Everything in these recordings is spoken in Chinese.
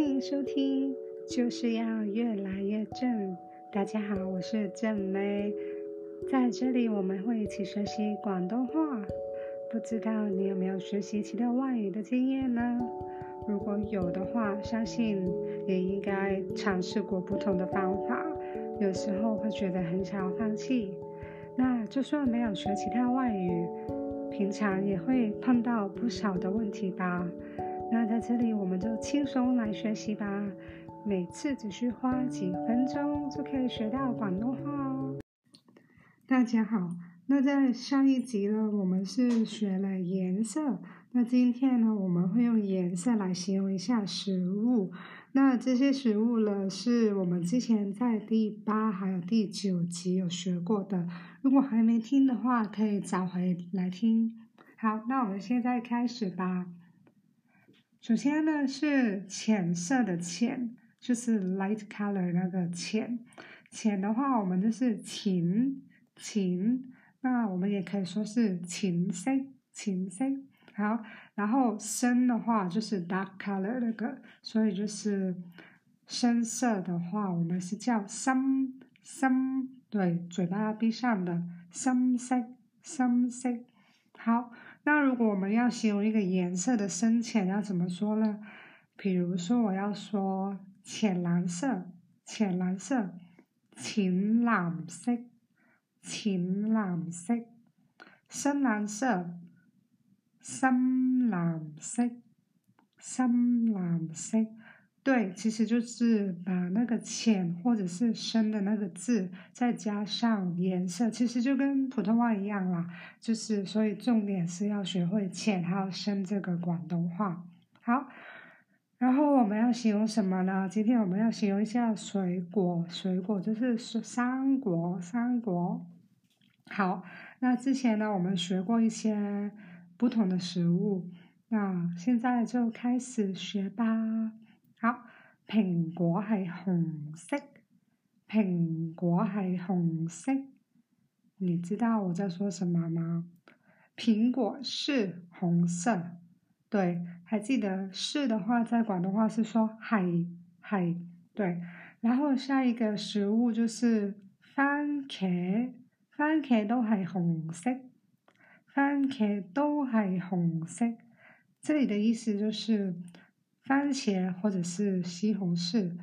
欢迎收听，就是要越来越正。大家好，我是正妹，在这里我们会一起学习广东话。不知道你有没有学习其他外语的经验呢？如果有的话，相信也应该尝试过不同的方法。有时候会觉得很想要放弃。那就算没有学其他外语，平常也会碰到不少的问题吧。那在这里我们就轻松来学习吧，每次只需花几分钟就可以学到广东话哦。大家好，那在上一集呢，我们是学了颜色，那今天呢，我们会用颜色来形容一下食物。那这些食物呢，是我们之前在第八还有第九集有学过的，如果还没听的话，可以找回来听。好，那我们现在开始吧。首先呢，是浅色的浅，就是 light color 那个浅。浅的话，我们就是浅浅。那我们也可以说是浅色浅色。好，然后深的话就是 dark color 那个，所以就是深色的话，我们是叫深深。对，嘴巴要闭上的深色深色。好。那如果我们要形容一个颜色的深浅，要怎么说呢？比如说，我要说浅蓝色，浅蓝色，浅蓝色，浅蓝色，深蓝色，深蓝色，深蓝色。对，其实就是把那个浅或者是深的那个字，再加上颜色，其实就跟普通话一样啦。就是所以重点是要学会浅还有深这个广东话。好，然后我们要形容什么呢？今天我们要形容一下水果，水果就是水果，水果。好，那之前呢，我们学过一些不同的食物，那现在就开始学吧。苹果系红色，苹果系红色。你知道我在说什么吗？苹果是红色，对，还记得是的话，在广东话是说系系，对。然后下一个食物就是番茄，番茄都系红色，番茄都系红色。这里的意思就是。番茄或者是西红柿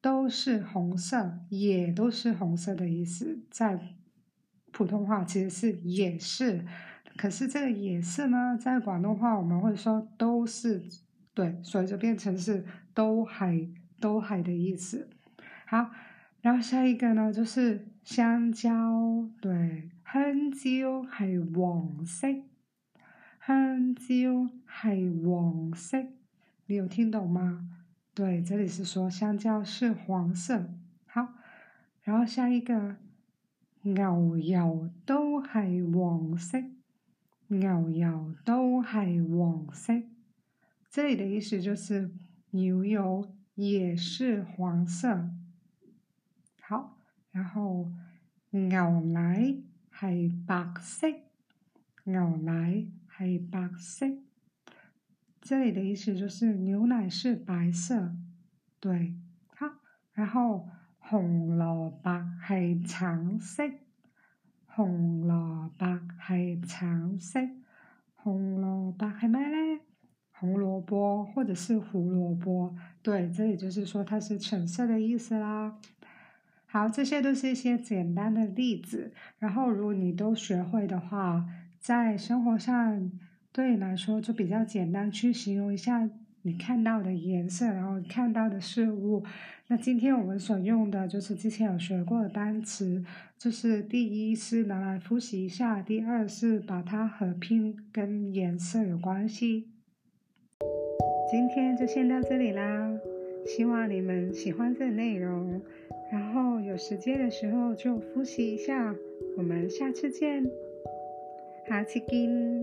都是红色，也都是红色的意思。在普通话其实是也是，可是这个也是呢，在广东话我们会说都是，对，所以就变成是都还都还的意思。好，然后下一个呢就是香蕉，对，香蕉系黄色，香蕉系黄色。你有听懂吗？对，这里是说香蕉是黄色。好，然后下一个，牛油都系黄色，牛油都系黄色。这里的意思就是牛油也是黄色。好，然后牛奶系白色，牛奶系白色。这里的意思就是牛奶是白色，对，好，然后红萝卜系橙色，红萝卜系橙色，红萝卜系咩咧？红萝卜或者是胡萝卜，对，这里就是说它是橙色的意思啦。好，这些都是一些简单的例子，然后如果你都学会的话，在生活上。对你来说就比较简单，去形容一下你看到的颜色，然后看到的事物。那今天我们所用的就是之前有学过的单词，就是第一是拿来复习一下，第二是把它合拼跟颜色有关系。今天就先到这里啦，希望你们喜欢这个内容，然后有时间的时候就复习一下。我们下次见，下次见。